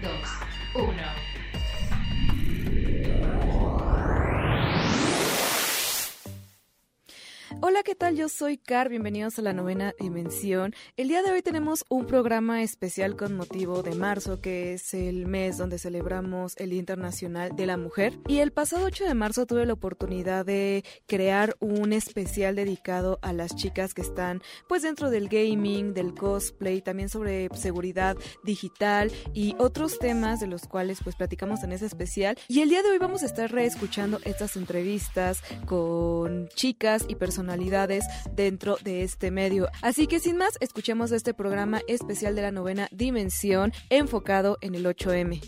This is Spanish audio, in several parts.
2, 1. Hola, ¿qué tal? Yo soy Car, bienvenidos a la novena dimensión. El día de hoy tenemos un programa especial con motivo de marzo, que es el mes donde celebramos el Día Internacional de la Mujer. Y el pasado 8 de marzo tuve la oportunidad de crear un especial dedicado a las chicas que están pues dentro del gaming, del cosplay, también sobre seguridad digital y otros temas de los cuales pues platicamos en ese especial. Y el día de hoy vamos a estar reescuchando estas entrevistas con chicas y personas dentro de este medio. Así que sin más, escuchemos este programa especial de la novena dimensión enfocado en el 8M.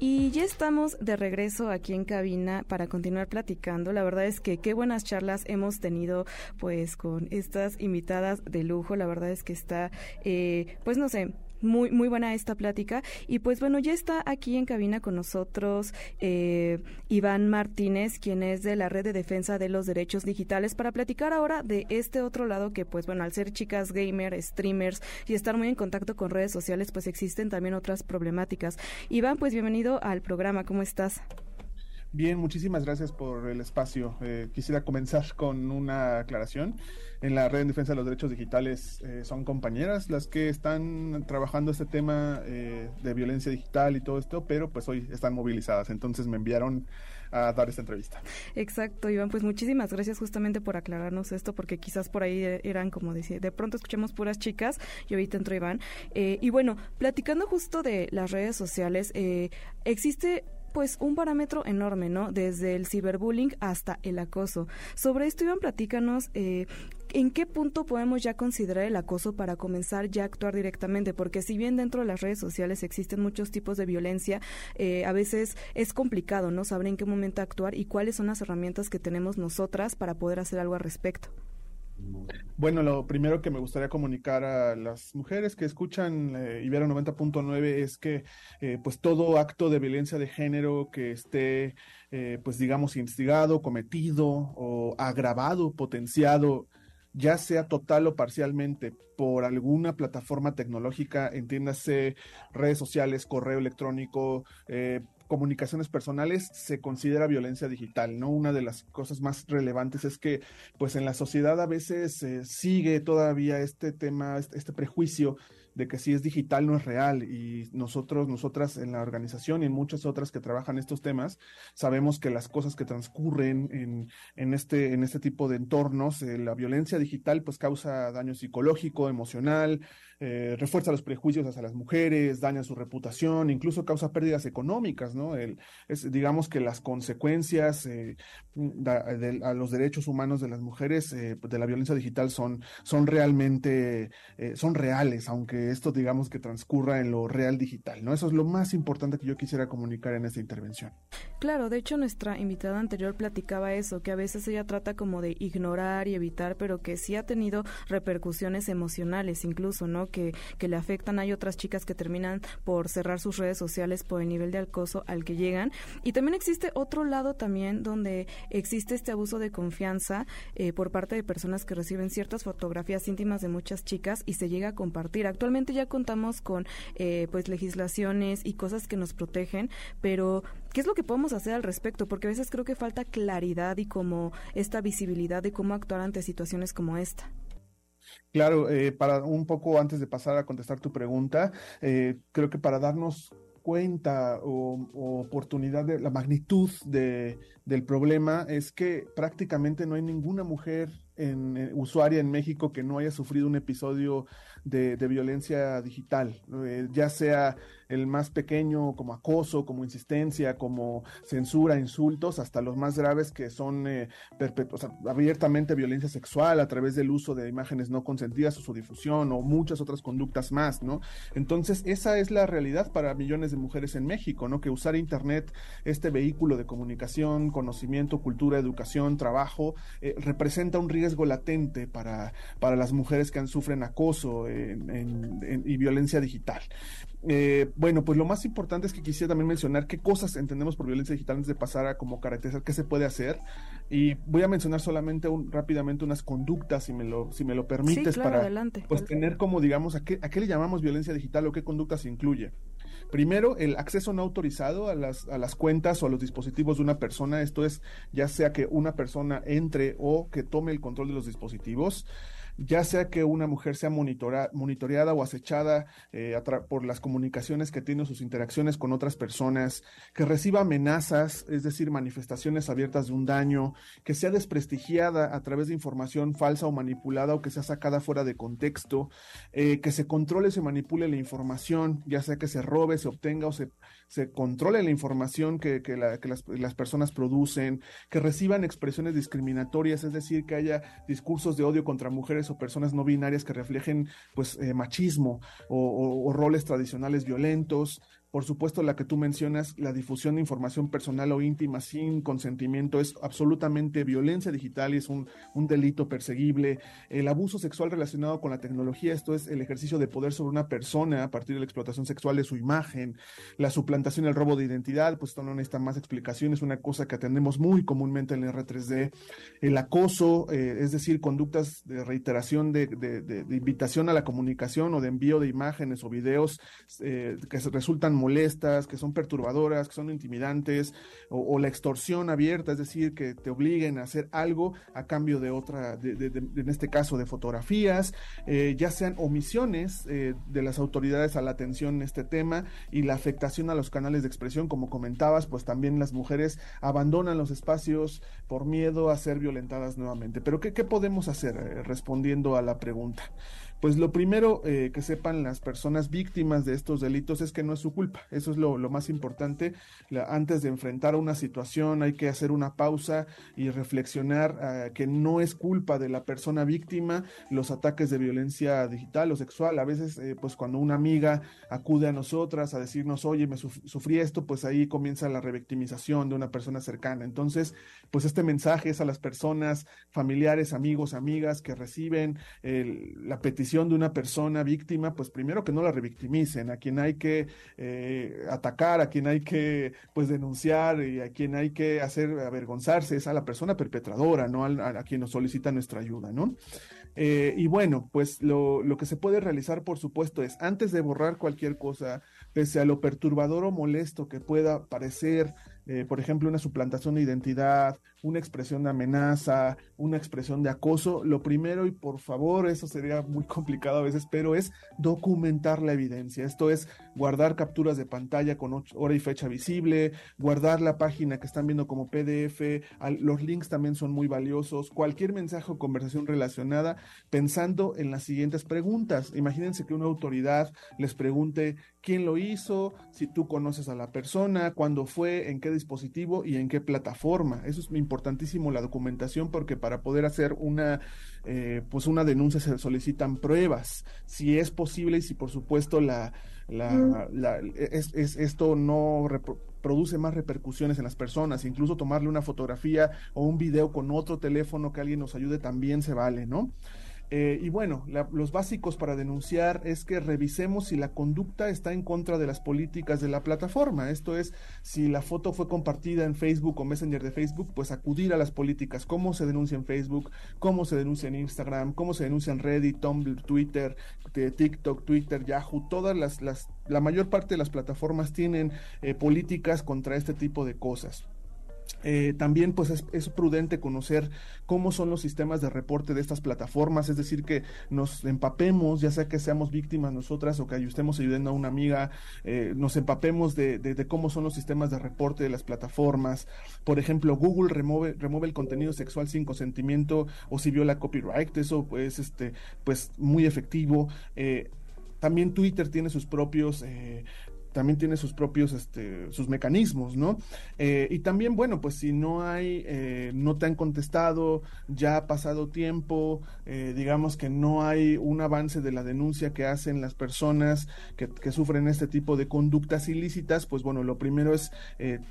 Y ya estamos de regreso aquí en cabina para continuar platicando. La verdad es que qué buenas charlas hemos tenido pues con estas invitadas de lujo. La verdad es que está, eh, pues no sé, muy, muy buena esta plática. Y pues bueno, ya está aquí en cabina con nosotros eh, Iván Martínez, quien es de la Red de Defensa de los Derechos Digitales, para platicar ahora de este otro lado que pues bueno, al ser chicas gamer, streamers y estar muy en contacto con redes sociales, pues existen también otras problemáticas. Iván, pues bienvenido al programa, ¿cómo estás? Bien, muchísimas gracias por el espacio. Eh, quisiera comenzar con una aclaración. En la Red en Defensa de los Derechos Digitales eh, son compañeras las que están trabajando este tema eh, de violencia digital y todo esto, pero pues hoy están movilizadas. Entonces me enviaron a dar esta entrevista. Exacto, Iván, pues muchísimas gracias justamente por aclararnos esto, porque quizás por ahí eran como decía, de pronto escuchamos puras chicas y ahorita entró Iván. y bueno, platicando justo de las redes sociales, existe pues un parámetro enorme, ¿no? Desde el ciberbullying hasta el acoso. Sobre esto, Iván, platícanos eh, ¿en qué punto podemos ya considerar el acoso para comenzar ya a actuar directamente? Porque si bien dentro de las redes sociales existen muchos tipos de violencia, eh, a veces es complicado, ¿no? Saber en qué momento actuar y cuáles son las herramientas que tenemos nosotras para poder hacer algo al respecto. Bueno, lo primero que me gustaría comunicar a las mujeres que escuchan eh, Ibero 90.9 es que eh, pues todo acto de violencia de género que esté eh, pues digamos instigado, cometido o agravado, potenciado ya sea total o parcialmente por alguna plataforma tecnológica, entiéndase redes sociales, correo electrónico, eh, comunicaciones personales se considera violencia digital, ¿no? Una de las cosas más relevantes es que, pues en la sociedad a veces eh, sigue todavía este tema, este, este prejuicio de que si es digital no es real y nosotros, nosotras en la organización y en muchas otras que trabajan estos temas, sabemos que las cosas que transcurren en, en este, en este tipo de entornos, eh, la violencia digital pues causa daño psicológico, emocional, eh, refuerza los prejuicios hacia las mujeres, daña su reputación, incluso causa pérdidas económicas, ¿no? El, es, digamos que las consecuencias eh, de, a los derechos humanos de las mujeres de la violencia digital son, son realmente, son reales, aunque esto digamos que transcurra en lo real digital, ¿no? Eso es lo más importante que yo quisiera comunicar en esta intervención. Claro, de hecho nuestra invitada anterior platicaba eso, que a veces ella trata como de ignorar y evitar, pero que sí ha tenido repercusiones emocionales incluso, ¿no? Que, le afectan. Hay otras chicas que terminan por cerrar sus redes sociales por el nivel de acoso al que llegan. Y también existe otro lado también donde existe este abuso de confianza eh, por parte de personas que reciben ciertas fotografías íntimas de muchas chicas y se llega a compartir. Actualmente ya contamos con eh, pues legislaciones y cosas que nos protegen, pero ¿qué es lo que podemos hacer al respecto? Porque a veces creo que falta claridad y como esta visibilidad de cómo actuar ante situaciones como esta. Claro, eh, para un poco antes de pasar a contestar tu pregunta, eh, creo que para darnos cuenta o, oportunidad de la magnitud de, del problema es que prácticamente no hay ninguna mujer en, usuaria en México que no haya sufrido un episodio de, violencia digital, eh, ya sea el más pequeño como acoso, como insistencia, como censura, insultos, hasta los más graves que son eh, abiertamente violencia sexual a través del uso de imágenes no consentidas o su difusión o muchas otras conductas más, ¿no? Entonces, esa es la realidad para millones de mujeres en México, ¿no? Que usar Internet, este vehículo de comunicación, conocimiento, cultura, educación, trabajo, eh, representa un riesgo latente para, para las mujeres que sufren acoso y violencia digital. Eh, bueno, pues lo más importante es que quisiera también mencionar qué cosas entendemos por violencia digital antes de pasar a como caracterizar qué se puede hacer. Y voy a mencionar solamente rápidamente unas conductas, si me lo, si me lo permites, para pues tener como, digamos, a qué, a qué le llamamos violencia digital o qué conductas incluye. Primero, el acceso no autorizado a las, a las cuentas o a los dispositivos de una persona. Esto es, ya sea que una persona entre o que tome el control de los dispositivos ya sea que una mujer sea monitoreada o acechada eh, por las comunicaciones que tiene sus interacciones con otras personas, que reciba amenazas, es decir, manifestaciones abiertas de un daño, que sea desprestigiada a través de información falsa o manipulada o que sea sacada fuera de contexto, eh, que se controle, se manipule la información, ya sea que se robe, se obtenga o se, controle la información que, las personas producen, que reciban expresiones discriminatorias, es decir, que haya discursos de odio contra mujeres o personas no binarias que reflejen pues eh, machismo o, roles tradicionales violentos, por supuesto, la que tú mencionas, la difusión de información personal o íntima sin consentimiento es absolutamente violencia digital y es un, delito perseguible. El abuso sexual relacionado con la tecnología, esto es el ejercicio de poder sobre una persona a partir de la explotación sexual de su imagen. La suplantación, el robo de identidad, pues esto no necesita más explicaciones, una cosa que atendemos muy comúnmente en el R3D. El acoso, eh, es decir, conductas de reiteración de, invitación a la comunicación o de envío de imágenes o videos eh, que resultan molestas, que son perturbadoras, que son intimidantes, o, la extorsión abierta, es decir, que te obliguen a hacer algo a cambio de otra, en este caso de fotografías, eh, ya sean omisiones eh, de las autoridades a la atención en este tema y la afectación a los canales de expresión, como comentabas, pues también las mujeres abandonan los espacios por miedo a ser violentadas nuevamente. Pero ¿qué, qué podemos hacer eh, respondiendo a la pregunta? Pues lo primero eh, que sepan las personas víctimas de estos delitos es que no es su culpa. Eso es lo, más importante. antes de enfrentar una situación hay que hacer una pausa y reflexionar ah, que no es culpa de la persona víctima los ataques de violencia digital o sexual. A veces, eh, pues cuando una amiga acude a nosotras a decirnos, oye, me sufrí esto, pues ahí comienza la revictimización de una persona cercana. Entonces, pues este mensaje es a las personas, familiares, amigos, amigas que reciben la petición de una persona víctima, pues primero que no la revictimicen, a quien hay que eh, atacar, a quien hay que pues denunciar y a quien hay que hacer avergonzarse es a la persona perpetradora, no a, quien nos solicita nuestra ayuda, ¿no? Eh, y bueno, pues lo, lo que se puede realizar, por supuesto, es antes de borrar cualquier cosa, pese a lo perturbador o molesto que pueda parecer eh, por ejemplo, una suplantación de identidad, una expresión de amenaza, una expresión de acoso, lo primero, y por favor, eso sería muy complicado a veces, pero es documentar la evidencia. Esto es guardar capturas de pantalla con hora y fecha visible, guardar la página que están viendo como PDF, los links también son muy valiosos, cualquier mensaje o conversación relacionada, pensando en las siguientes preguntas. Imagínense que una autoridad les pregunte quién lo hizo, si tú conoces a la persona, cuándo fue, en qué dispositivo y en qué plataforma. Eso es importantísimo la documentación porque para poder hacer una eh, pues una denuncia se solicitan pruebas, si es posible y si por supuesto la, es, esto no produce más repercusiones en las personas, incluso tomarle una fotografía o un video con otro teléfono que alguien nos ayude también se vale, ¿no? Eh, y bueno, los básicos para denunciar es que revisemos si la conducta está en contra de las políticas de la plataforma. Esto es, si la foto fue compartida en Facebook o Messenger de Facebook, pues acudir a las políticas, cómo se denuncia en Facebook, cómo se denuncia en Instagram, cómo se denuncia en Reddit, Tumblr, Twitter, TikTok, Twitter, Yahoo, todas las, las la mayor parte de las plataformas tienen eh, políticas contra este tipo de cosas. Eh, también pues es, prudente conocer cómo son los sistemas de reporte de estas plataformas, es decir, que nos empapemos, ya sea que seamos víctimas nosotras o que estemos ayudando a una amiga, eh, nos empapemos de, de, cómo son los sistemas de reporte de las plataformas. Por ejemplo, Google remueve, el contenido sexual sin consentimiento o si viola copyright, eso pues, este, pues muy efectivo. Eh, también Twitter tiene sus propios también tiene sus propios, este, sus mecanismos, ¿no? Eh, y también, bueno, pues si no hay, eh, no te han contestado, ya ha pasado tiempo, eh, digamos que no hay un avance de la denuncia que hacen las personas que, que sufren este tipo de conductas ilícitas, pues bueno, lo primero es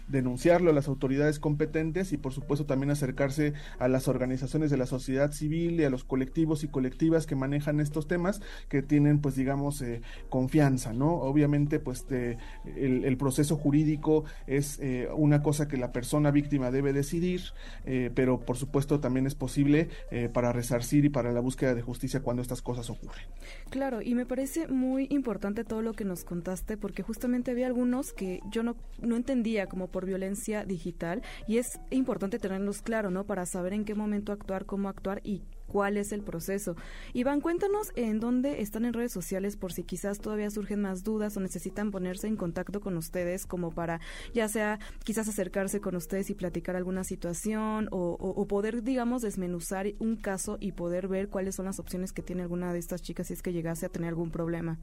denunciarlo a las autoridades competentes y por supuesto también acercarse a las organizaciones de la sociedad civil y a los colectivos y colectivas que manejan estos temas, que tienen, pues digamos, confianza, ¿no? Obviamente, pues de el, proceso jurídico es eh, una cosa que la persona víctima debe decidir, eh, pero por supuesto también es posible eh, para resarcir y para la búsqueda de justicia cuando estas cosas ocurren. Claro, y me parece muy importante todo lo que nos contaste, porque justamente había algunos que yo no, no entendía como por violencia digital, y es importante tenerlos claro, ¿no? Para saber en qué momento actuar, cómo actuar y cuál es el proceso. Iván, cuéntanos en dónde están en redes sociales por si quizás todavía surgen más dudas o necesitan ponerse en contacto con ustedes como para ya sea quizás acercarse con ustedes y platicar alguna situación o, poder, digamos, desmenuzar un caso y poder ver cuáles son las opciones que tiene alguna de estas chicas si es que llegase a tener algún problema.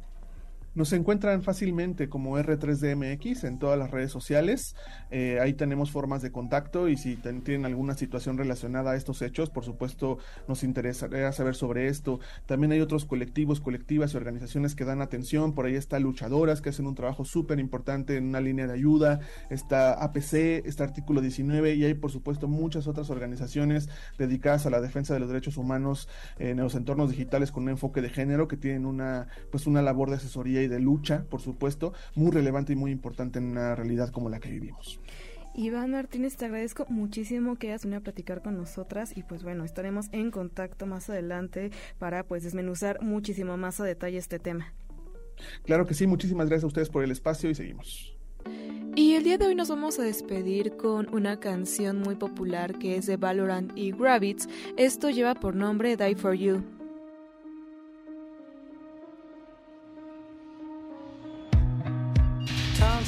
Nos encuentran fácilmente como R3DMX en todas las redes sociales. Eh, ahí tenemos formas de contacto y si tienen alguna situación relacionada a estos hechos, por supuesto nos interesaría saber sobre esto. También hay otros colectivos, colectivas y organizaciones que dan atención. Por ahí está Luchadoras, que hacen un trabajo súper importante en una línea de ayuda. Está APC, está Artículo 19 y hay por supuesto muchas otras organizaciones dedicadas a la defensa de los derechos humanos en los entornos digitales con un enfoque de género que tienen una, pues una labor de asesoría y de lucha, por supuesto, muy relevante y muy importante en una realidad como la que vivimos. Iván Martínez, te agradezco muchísimo que hayas venido a platicar con nosotras y pues bueno, estaremos en contacto más adelante para pues desmenuzar muchísimo más a detalle este tema. Claro que sí, muchísimas gracias a ustedes por el espacio y seguimos. Y el día de hoy nos vamos a despedir con una canción muy popular que es de Valorant y Gravitz. Esto lleva por nombre Die For You.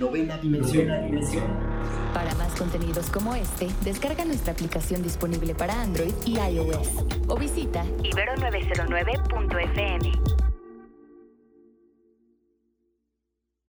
Novena dimensión. Para más contenidos como este, descarga nuestra aplicación disponible para Android y iOS o visita ibero909.fm.